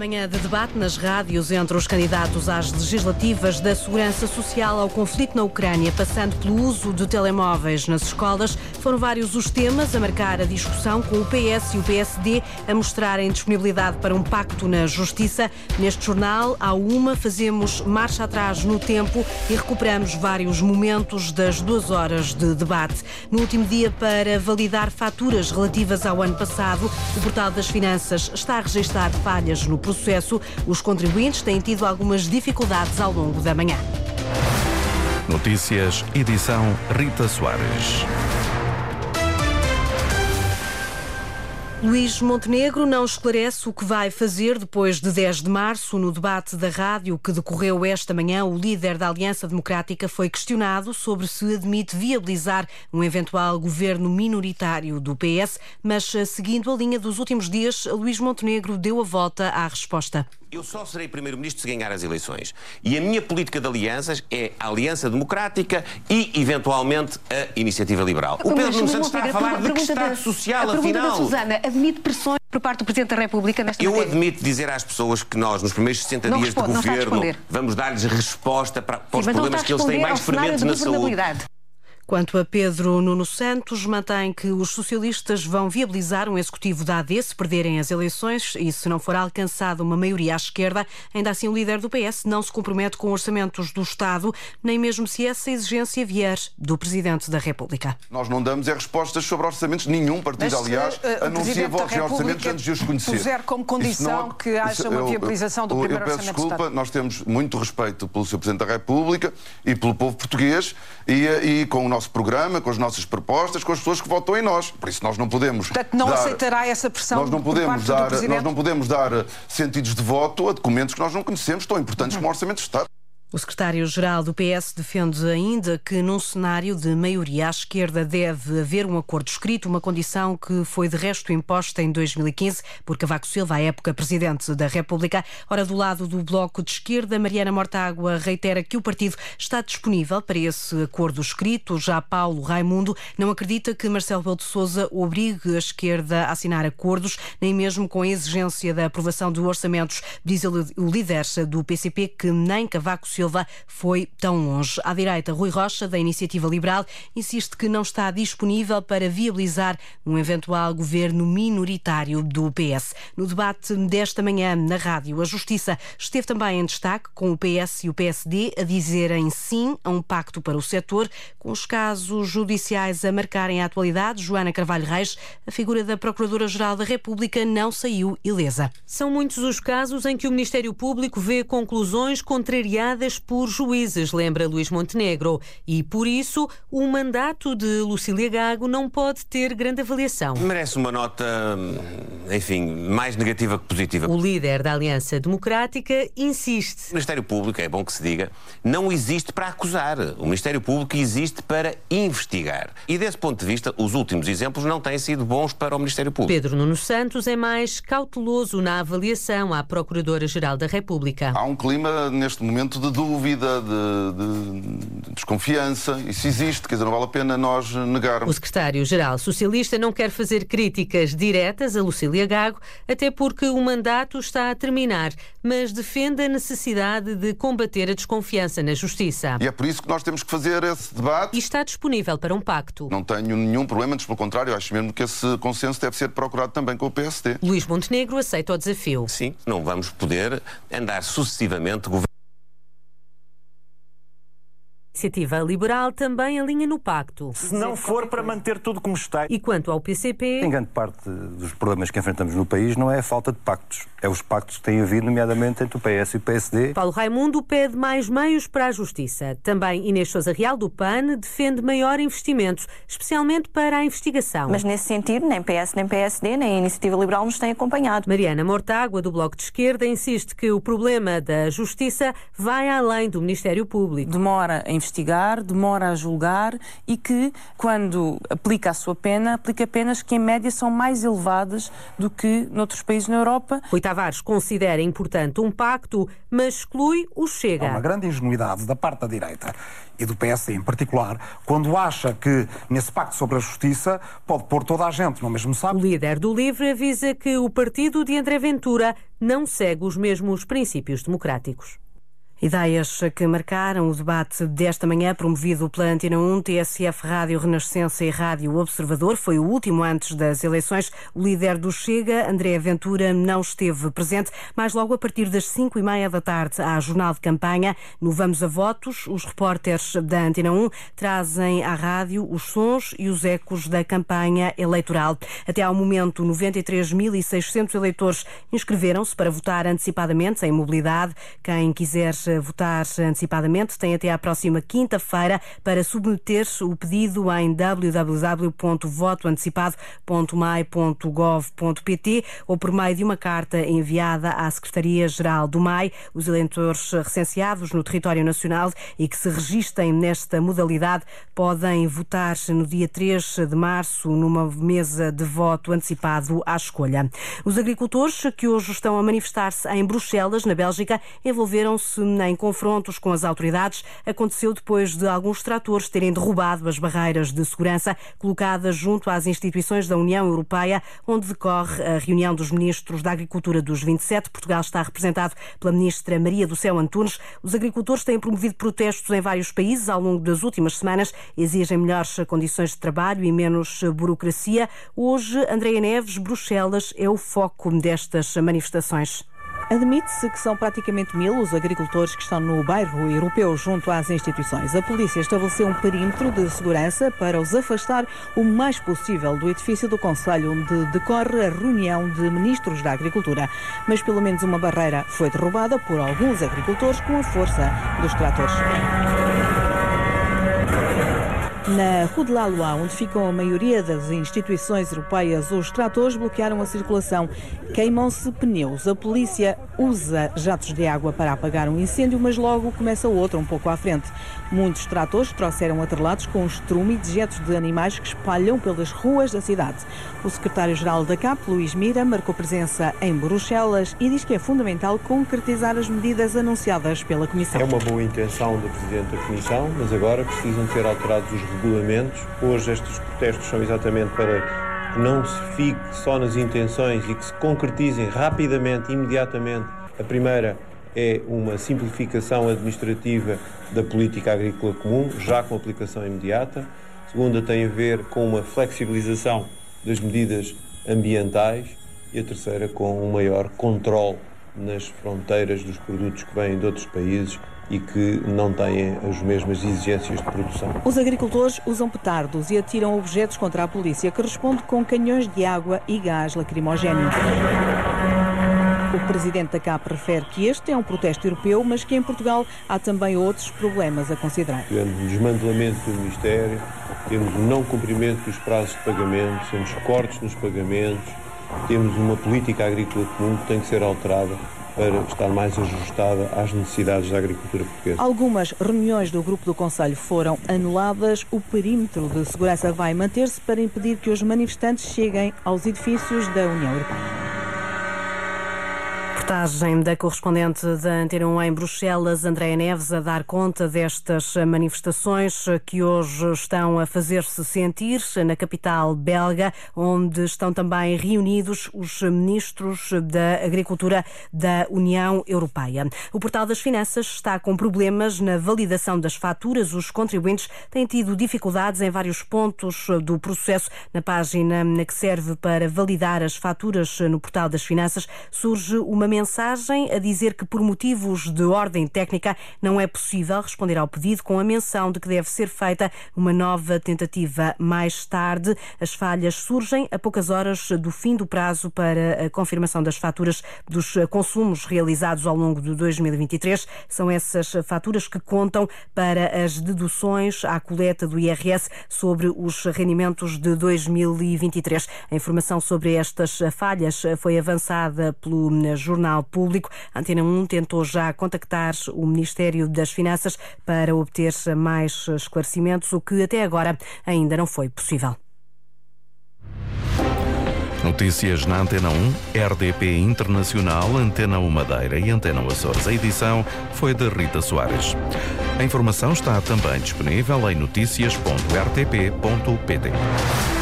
Manhã de debate nas rádios entre os candidatos às legislativas da segurança social ao conflito na Ucrânia, passando pelo uso de telemóveis nas escolas. Foram vários os temas a marcar a discussão, com o PS e o PSD a mostrarem disponibilidade para um pacto na justiça. Neste jornal, há uma, fazemos marcha atrás no tempo e recuperamos vários momentos das duas horas de debate. No último dia, para validar faturas relativas ao ano passado, o Portal das Finanças está a registrar falhas no processo. Os contribuintes têm tido algumas dificuldades ao longo da manhã. Notícias, edição Rita Soares. Luís Montenegro não esclarece o que vai fazer depois de 10 de março. No debate da rádio que decorreu esta manhã, o líder da Aliança Democrática foi questionado sobre se admite viabilizar um eventual governo minoritário do PS, mas seguindo a linha dos últimos dias, Luís Montenegro deu a volta à resposta. Eu só serei Primeiro-Ministro se ganhar as eleições. E a minha política de alianças é a Aliança Democrática e, eventualmente, a Iniciativa Liberal. O Pedro Nuno Santos está a falar de que Estado Social, a afinal. Da Susana, admite pressões por parte do Presidente da República nesta Eu matéria? admito dizer às pessoas que nós, nos primeiros 60 não dias responde, de governo, vamos dar-lhes resposta para, para Sim, os problemas que eles têm mais ferventes na saúde. Quanto a Pedro Nuno Santos, mantém que os socialistas vão viabilizar um executivo da AD se perderem as eleições e se não for alcançada uma maioria à esquerda. Ainda assim, o líder do PS não se compromete com orçamentos do Estado, nem mesmo se essa exigência vier do Presidente da República. Nós não damos é respostas sobre orçamentos. Nenhum partido, Mas, aliás, uh, anuncia votos em orçamentos antes de os conhecer. Puser como condição não, que haja uma viabilização do eu, primeiro eu peço desculpa, nós temos muito respeito pelo Sr. Presidente da República e pelo povo português e, e com o nosso nosso programa, com as nossas propostas, com as pessoas que votam em nós. Por isso nós não podemos. Portanto, não dar, aceitará essa pressão. Nós não podemos dar, nós não podemos dar sentidos de voto a documentos que nós não conhecemos, tão importantes uhum. como o Orçamento de Estado. O secretário-geral do PS defende ainda que, num cenário de maioria à esquerda, deve haver um acordo escrito, uma condição que foi de resto imposta em 2015 por Cavaco Silva, à época presidente da República. Ora, do lado do Bloco de Esquerda, Mariana Mortágua reitera que o partido está disponível para esse acordo escrito. Já Paulo Raimundo não acredita que Marcelo Belo de Souza obrigue a esquerda a assinar acordos, nem mesmo com a exigência da aprovação de orçamentos. Diz o líder do PCP que nem Cavaco Silva Silva foi tão longe. À direita, Rui Rocha, da Iniciativa Liberal, insiste que não está disponível para viabilizar um eventual governo minoritário do PS. No debate desta manhã na rádio, a Justiça esteve também em destaque, com o PS e o PSD a dizerem sim a um pacto para o setor, com os casos judiciais a marcarem a atualidade. Joana Carvalho Reis, a figura da Procuradora-Geral da República, não saiu ilesa. São muitos os casos em que o Ministério Público vê conclusões contrariadas por juízes, lembra Luís Montenegro, e por isso o mandato de Lucília Gago não pode ter grande avaliação. Merece uma nota, enfim, mais negativa que positiva. O líder da Aliança Democrática insiste. O Ministério Público, é bom que se diga, não existe para acusar. O Ministério Público existe para investigar. E desse ponto de vista, os últimos exemplos não têm sido bons para o Ministério Público. Pedro Nuno Santos é mais cauteloso na avaliação à Procuradora-Geral da República. Há um clima neste momento de dúvida, de, de, desconfiança. Isso existe, quer dizer, não vale a pena nós negarmos. O secretário-geral socialista não quer fazer críticas diretas a Lucília Gago, até porque o mandato está a terminar, mas defende a necessidade de combater a desconfiança na justiça. E é por isso que nós temos que fazer esse debate. E está disponível para um pacto. Não tenho nenhum problema, antes pelo contrário, acho mesmo que esse consenso deve ser procurado também com o PSD. Luís Montenegro aceita o desafio. Sim, não vamos poder andar sucessivamente Iniciativa Liberal também alinha no pacto. Se não for para manter tudo como está. E quanto ao PCP. Em grande parte dos problemas que enfrentamos no país não é a falta de pactos, é os pactos que têm havido, nomeadamente entre o PS e o PSD. Paulo Raimundo pede mais meios para a justiça. Também Inês Souza Real, do PAN, defende maior investimento, especialmente para a investigação. Mas nesse sentido, nem PS, nem PSD, nem a Iniciativa Liberal nos têm acompanhado. Mariana Mortágua, do Bloco de Esquerda, insiste que o problema da justiça vai além do Ministério Público. Demora a investir investigar, demora a julgar e que, quando aplica a sua pena, aplica penas que, em média, são mais elevadas do que noutros países na Europa. Rui Tavares considera importante um pacto, mas exclui o Chega. Há uma grande ingenuidade da parte da direita e do PS em particular, quando acha que nesse pacto sobre a justiça pode pôr toda a gente no mesmo saco. O líder do LIVRE avisa que o partido de André Ventura não segue os mesmos princípios democráticos. Ideias que marcaram o debate desta manhã, promovido pela Antena 1, TSF Rádio Renascença e Rádio Observador. Foi o último antes das eleições. O líder do Chega, André Ventura, não esteve presente, mas logo a partir das 5 e meia da tarde há jornal de campanha. No Vamos a Votos, os repórteres da Antena 1 trazem à rádio os sons e os ecos da campanha eleitoral. Até ao momento, 93.600 eleitores inscreveram-se para votar antecipadamente em mobilidade. Quem quiser votar antecipadamente tem até à próxima quinta-feira para submeter o pedido em www.votoantecipado.mai.gov.pt ou por meio de uma carta enviada à Secretaria-Geral do MAI. Os eleitores recenseados no território nacional e que se registrem nesta modalidade podem votar no dia 3 de março numa mesa de voto antecipado à escolha. Os agricultores que hoje estão a manifestar-se em Bruxelas, na Bélgica, envolveram-se em confrontos com as autoridades aconteceu depois de alguns tratores terem derrubado as barreiras de segurança colocadas junto às instituições da União Europeia, onde decorre a reunião dos ministros da Agricultura dos 27. Portugal está representado pela ministra Maria do Céu Antunes. Os agricultores têm promovido protestos em vários países ao longo das últimas semanas, exigem melhores condições de trabalho e menos burocracia. Hoje, Andréia Neves, Bruxelas é o foco destas manifestações. Admite-se que são praticamente mil os agricultores que estão no bairro europeu junto às instituições. A polícia estabeleceu um perímetro de segurança para os afastar o mais possível do edifício do Conselho, onde decorre a reunião de ministros da Agricultura. Mas pelo menos uma barreira foi derrubada por alguns agricultores com a força dos tratores. Na Rue de la Loi, onde ficam a maioria das instituições europeias, os tratores bloquearam a circulação. Queimam-se pneus. A polícia usa jatos de água para apagar um incêndio, mas logo começa outro um pouco à frente. Muitos tratores trouxeram atrelados com estrume e dejetos de animais que espalham pelas ruas da cidade. O secretário-geral da CAP, Luís Mira, marcou presença em Bruxelas e diz que é fundamental concretizar as medidas anunciadas pela Comissão. É uma boa intenção do Presidente da Comissão, mas agora precisam ser alterados os regulamentos. Hoje estes protestos são exatamente para que não se fique só nas intenções e que se concretizem rapidamente, imediatamente. A primeira é uma simplificação administrativa da política agrícola comum, já com aplicação imediata. A segunda tem a ver com uma flexibilização das medidas ambientais e a terceira com um maior controle nas fronteiras dos produtos que vêm de outros países e que não têm as mesmas exigências de produção. Os agricultores usam petardos e atiram objetos contra a polícia, que responde com canhões de água e gás lacrimogéneo. O presidente da CAP refere que este é um protesto europeu, mas que em Portugal há também outros problemas a considerar. Temos o desmantelamento do Ministério, temos o não cumprimento dos prazos de pagamento, temos cortes nos pagamentos, temos uma política agrícola comum que tem que ser alterada para estar mais ajustada às necessidades da agricultura portuguesa. Algumas reuniões do grupo do Conselho foram anuladas. O perímetro de segurança vai manter-se para impedir que os manifestantes cheguem aos edifícios da União Europeia. Reportagem da correspondente da Antena 1 em Bruxelas, Andréa Neves, a dar conta destas manifestações que hoje estão a fazer-se sentir na capital belga, onde estão também reunidos os ministros da Agricultura da União Europeia. O Portal das Finanças está com problemas na validação das faturas. Os contribuintes têm tido dificuldades em vários pontos do processo. Na página que serve para validar as faturas no Portal das Finanças, surge uma mensagem mensagem a dizer que, por motivos de ordem técnica, não é possível responder ao pedido com a menção de que deve ser feita uma nova tentativa mais tarde. As falhas surgem a poucas horas do fim do prazo para a confirmação das faturas dos consumos realizados ao longo de 2023. São essas faturas que contam para as deduções à coleta do IRS sobre os rendimentos de 2023. A informação sobre estas falhas foi avançada pelo jornal Jornal Público. A Antena 1 tentou já contactar o Ministério das Finanças para obter mais esclarecimentos, o que até agora ainda não foi possível. Notícias na Antena 1, RDP Internacional, Antena 1 Madeira e Antena Açores. A edição foi de Rita Soares. A informação está também disponível em notícias.rtp.pt.